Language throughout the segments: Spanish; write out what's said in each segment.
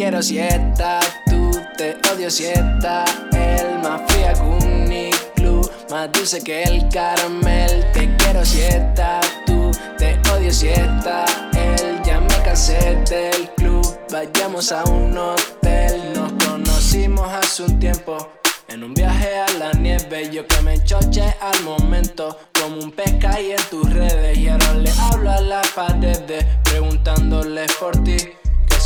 quiero si estás tú, te odio si estás él, más fría que un más dulce que el caramel. Te quiero si estás tú, te odio si estás él, ya me cansé del club, vayamos a un hotel. Nos conocimos hace un tiempo. En un viaje a la nieve, yo que me choche al momento, como un pesca y en tus redes. Y ahora le hablo a las paredes, preguntándoles por ti.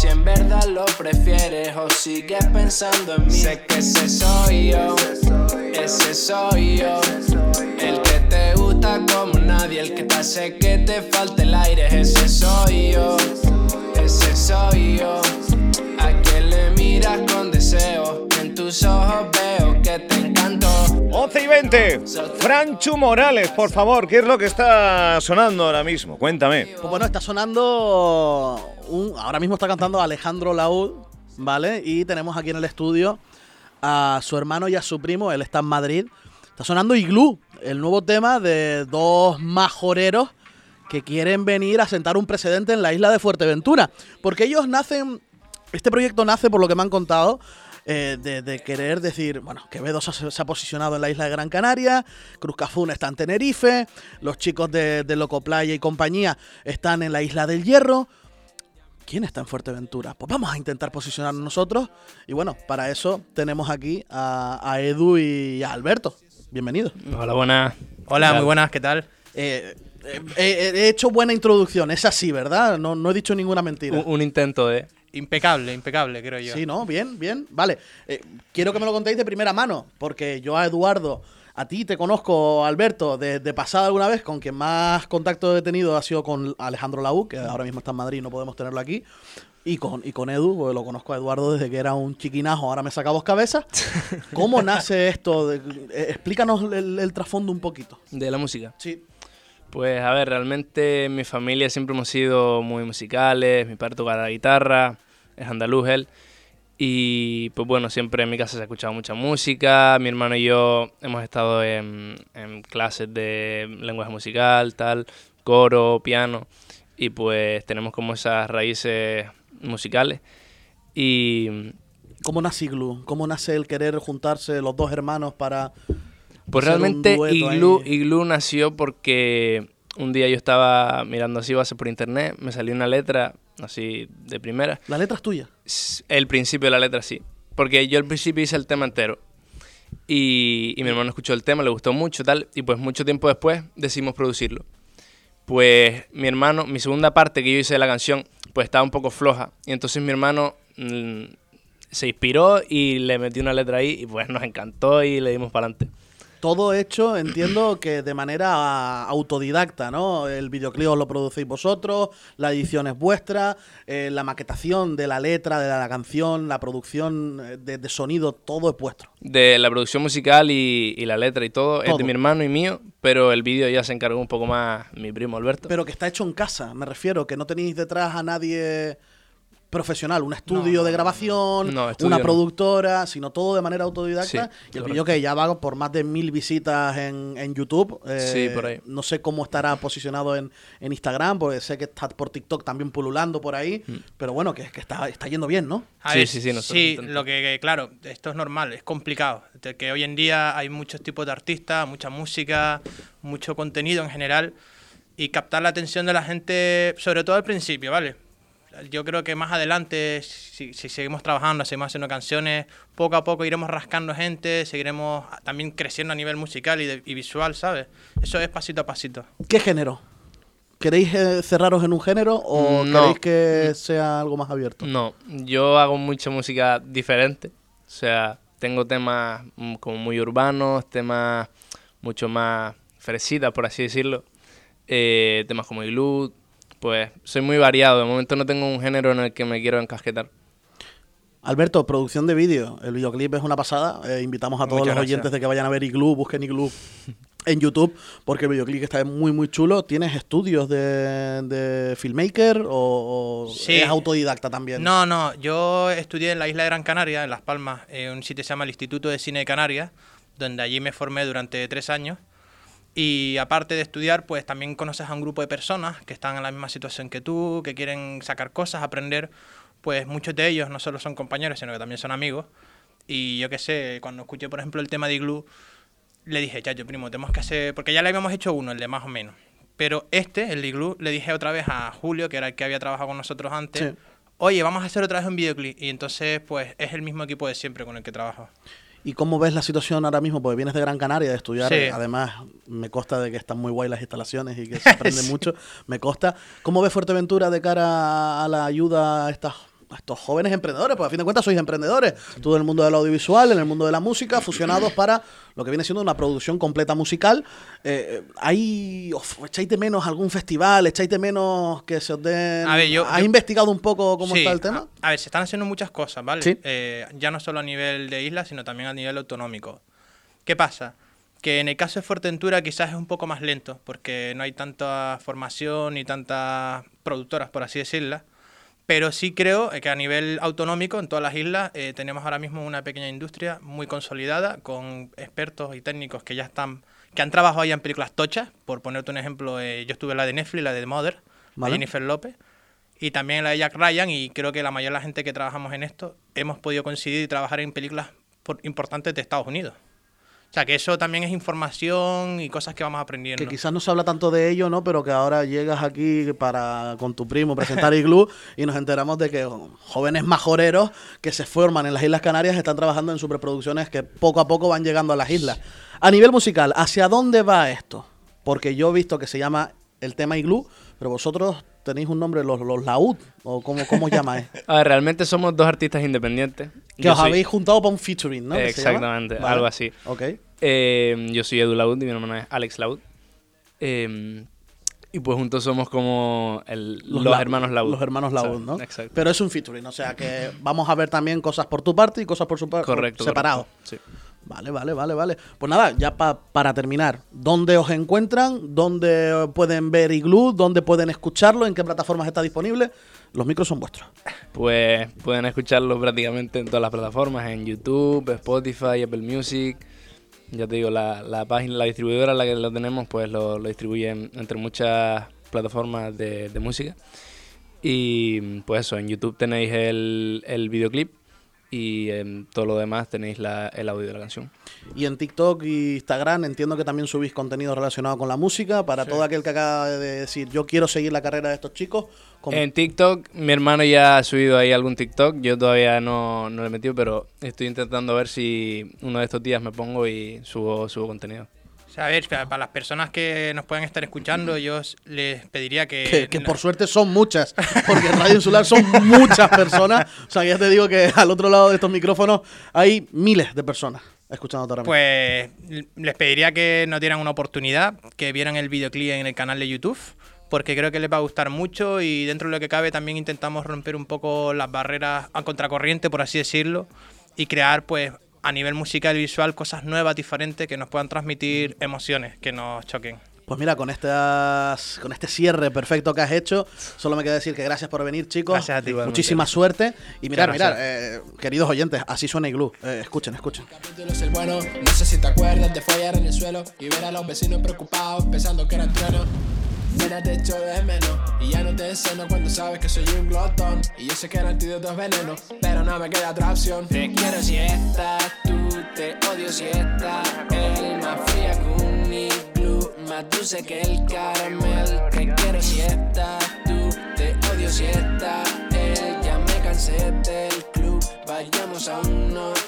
Si en verdad lo prefieres o sigues pensando en mí. Sé que ese soy yo, ese soy yo. El que te gusta como nadie, el que te hace que te falte el aire. Ese soy 11 y 20. Franchu Morales, por favor, ¿qué es lo que está sonando ahora mismo? Cuéntame. Pues bueno, está sonando. Un, ahora mismo está cantando Alejandro Laúd, ¿vale? Y tenemos aquí en el estudio a su hermano y a su primo, él está en Madrid. Está sonando Iglú, el nuevo tema de dos majoreros que quieren venir a sentar un precedente en la isla de Fuerteventura. Porque ellos nacen. Este proyecto nace, por lo que me han contado, eh, de, de querer decir, bueno, Quevedo se, se ha posicionado en la isla de Gran Canaria, Cruz Cafún está en Tenerife, los chicos de, de Loco Playa y compañía están en la isla del Hierro. ¿Quién está en Fuerteventura? Pues vamos a intentar posicionarnos nosotros. Y bueno, para eso tenemos aquí a, a Edu y a Alberto. Bienvenidos. Hola, buenas. Hola, muy buenas, ¿qué tal? Eh, eh, eh, he hecho buena introducción, es así, ¿verdad? No, no he dicho ninguna mentira. Un, un intento de. Impecable, impecable, creo yo. Sí, ¿no? Bien, bien. Vale. Eh, quiero que me lo contéis de primera mano, porque yo a Eduardo, a ti te conozco, Alberto, de, de pasada alguna vez, con quien más contacto he tenido ha sido con Alejandro Laú, que ahora mismo está en Madrid y no podemos tenerlo aquí. Y con, y con Edu, porque lo conozco a Eduardo desde que era un chiquinajo, ahora me saca dos cabezas. ¿Cómo nace esto? De- eh, explícanos el, el trasfondo un poquito. de la música. Sí. Pues a ver, realmente en mi familia siempre hemos sido muy musicales. Mi padre toca la guitarra, es andaluz él. Y pues bueno, siempre en mi casa se ha escuchado mucha música. Mi hermano y yo hemos estado en, en clases de lenguaje musical, tal, coro, piano. Y pues tenemos como esas raíces musicales. Y ¿Cómo nace Iglu? ¿Cómo nace el querer juntarse los dos hermanos para... Pues realmente ahí? Iglú nació porque un día yo estaba mirando así base por internet, me salió una letra así de primera. La letra es tuya. El principio de la letra sí. Porque yo al principio hice el tema entero. Y, y mi hermano escuchó el tema, le gustó mucho tal. Y pues mucho tiempo después decidimos producirlo. Pues mi hermano, mi segunda parte que yo hice de la canción, pues estaba un poco floja. Y entonces mi hermano mm, se inspiró y le metió una letra ahí y pues nos encantó y le dimos para adelante. Todo hecho, entiendo que de manera autodidacta, ¿no? El videoclip os lo producéis vosotros, la edición es vuestra, eh, la maquetación de la letra, de la canción, la producción eh, de, de sonido, todo es vuestro. De la producción musical y, y la letra y todo, es de mi hermano y mío, pero el vídeo ya se encargó un poco más mi primo Alberto. Pero que está hecho en casa, me refiero, que no tenéis detrás a nadie profesional, un estudio de grabación, No, estudio una no. productora, sino todo de manera autodidacta. Sí, y el correcto. vídeo que ya va por más de mil visitas en, en YouTube. eh, Sí, por ahí. No sé cómo estará posicionado en, en Instagram, porque sé que está por TikTok también pululando por ahí. Pero bueno, que, que está, está yendo bien, ¿no? A Sí, ver, sí, sí, nosotros sí, lo que, que, claro, esto es normal, es complicado. De que hoy en día hay muchos tipos de artistas, mucha música, mucho contenido en general, y captar la atención de la gente, sobre todo al principio, ¿vale? Yo creo que más adelante, si, si seguimos trabajando, seguimos haciendo canciones, poco a poco iremos rascando gente, seguiremos también creciendo a nivel musical y, de- y visual, ¿sabes? Eso es pasito a pasito. ¿Qué género? ¿Queréis eh, cerraros en un género o Mm, No. queréis que sea algo más abierto? No, yo hago mucha música diferente. O sea, tengo temas mm, como muy urbanos, temas mucho más fresitas, por así decirlo. Eh, temas como Igloo. Pues soy muy variado. De momento no tengo un género en el que me quiero encasquetar. Alberto, producción de vídeo. El videoclip es una pasada. Eh, invitamos a todos Muchas los gracias. oyentes de que vayan a ver Igloo, busquen Igloo en YouTube, porque el videoclip está muy, muy chulo. ¿Tienes estudios de, de filmmaker o, o Sí. es autodidacta también? No, no, yo estudié en la isla de Gran Canaria, en Las Palmas, en un sitio que se llama el Instituto de Cine de Canarias, donde allí me formé durante tres años. Y aparte de estudiar, pues también conoces a un grupo de personas que están en la misma situación que tú, que quieren sacar cosas, aprender. pues muchos de ellos no solo son compañeros, sino que también son amigos. Y yo qué sé, cuando escuché, por ejemplo, el tema de Igloo, le dije, ya, yo primo, tenemos que hacer. Porque ya le habíamos hecho uno, el de más o menos. Pero este, el de Igloo, le dije otra vez a Julio, que era el que había trabajado con nosotros antes. Sí. Oye, vamos a hacer otra vez un videoclip. Y entonces, pues, es el mismo equipo de siempre con el que trabajo. ¿Y cómo ves la situación ahora mismo? Porque vienes de Gran Canaria de estudiar. Sí. Además, me consta de que están muy guay las instalaciones y que se aprende Sí. mucho. Me consta. ¿Cómo ves Fuerteventura de cara a la ayuda a, estas, a estos jóvenes emprendedores? Porque a fin de cuentas sois emprendedores. Tú en el mundo del audiovisual, en el mundo de la música, fusionados para lo que viene siendo una producción completa musical. Eh, ¿Hay, of- echáis de menos algún festival? ¿Echáis de menos que se os den...? A ver, yo- ¿Has yo- investigado un poco cómo Sí, está el tema? A, a ver, se están haciendo muchas cosas, ¿vale? Sí. Eh, ya no solo a nivel de isla, sino también a nivel autonómico. ¿Qué pasa? Que en el caso de Fuerteventura quizás es un poco más lento, porque no hay tanta formación ni tantas productoras, por así decirlo. Pero sí creo que a nivel autonómico, en todas las islas, eh, tenemos ahora mismo una pequeña industria muy consolidada, con expertos y técnicos que ya están, que han trabajado ya en películas tochas. Por ponerte un ejemplo, eh, yo estuve en la de Netflix, la de Mother, Vale. de Jennifer López y también la de Jack Ryan y creo que la mayoría de la gente que trabajamos en esto hemos podido coincidir y trabajar en películas por- importantes de Estados Unidos. O sea que eso también es información y cosas que vamos aprendiendo. Que quizás no se habla tanto de ello, ¿no? Pero que ahora llegas aquí para con tu primo presentar Igloo y nos enteramos de que jóvenes majoreros que se forman en las Islas Canarias están trabajando en superproducciones que poco a poco van llegando a las islas. A nivel musical, ¿hacia dónde va esto? Porque yo he visto que se llama el tema Igloo, pero vosotros tenéis un nombre, los, los Laúd, o cómo, cómo llamáis. A ver, realmente somos dos artistas independientes. Que Yo os soy- habéis juntado para un featuring, ¿no? Exactamente, algo así. Ok. Eh, yo soy Edu Laud y mi hermano es Alex Laud. Eh, y pues juntos somos como el- los, La- hermanos Laud. Los hermanos Laud, ¿no? Exacto. Pero es un featuring, o sea que vamos a ver también cosas por tu parte y cosas por su parte. correcto. Separado. correcto, sí. Vale, vale, vale, vale. Pues nada, ya pa- para terminar, ¿dónde os encuentran? ¿Dónde pueden ver Igloo? ¿Dónde pueden escucharlo? ¿En qué plataformas está disponible? Los micros son vuestros. Pues pueden escucharlo prácticamente en todas las plataformas, en YouTube, Spotify, Apple Music. Ya te digo, la, la página, la distribuidora en la que lo tenemos, pues lo, lo distribuye en- entre muchas plataformas de, de música. Y pues eso, en YouTube tenéis el, el videoclip y en todo lo demás tenéis la- el audio de la canción. Y en TikTok y Instagram entiendo que también subís contenido relacionado con la música. Para todo aquel que acaba de decir, yo quiero seguir la carrera de estos chicos. ¿cómo? En TikTok, mi hermano ya ha subido ahí algún TikTok, yo todavía no, no lo he metido, pero estoy intentando ver si uno de estos días me pongo y subo, subo contenido. O sea, a ver, para las personas que nos puedan estar escuchando, yo les pediría que... Que, que por suerte son muchas, porque en Radio Insular son muchas personas. O sea, ya te digo que al otro lado de estos micrófonos hay miles de personas escuchando ahora mismo. Pues les pediría que nos dieran una oportunidad, que vieran el videoclip en el canal de YouTube, porque creo que les va a gustar mucho y dentro de lo que cabe también intentamos romper un poco las barreras a contracorriente, por así decirlo, y crear pues a nivel musical y visual cosas nuevas, diferentes, que nos puedan transmitir emociones, que nos choquen. Pues mira, con estas, con este cierre perfecto que has hecho, solo me queda decir que gracias por venir, chicos. Gracias a ti. Muchísima suerte. Y mirad, Muchas mirad, eh, queridos oyentes, así suena Igloo. Eh, escuchen, escuchen. capítulo es el bueno. No sé si te acuerdas de follar en el suelo y ver a los vecinos preocupados pensando que eran truenos. Nena, te echo de menos y ya no te desceno cuando sabes que soy un glotón. Y yo sé que el antídoto es veneno, pero no me queda otra opción. Te quiero si estás tú, te odio si estás él. Más fría que un iglú, más dulce que el caramel. Te quiero si estás tú, te odio si estás él. Ya me cansé del club, vayamos a un.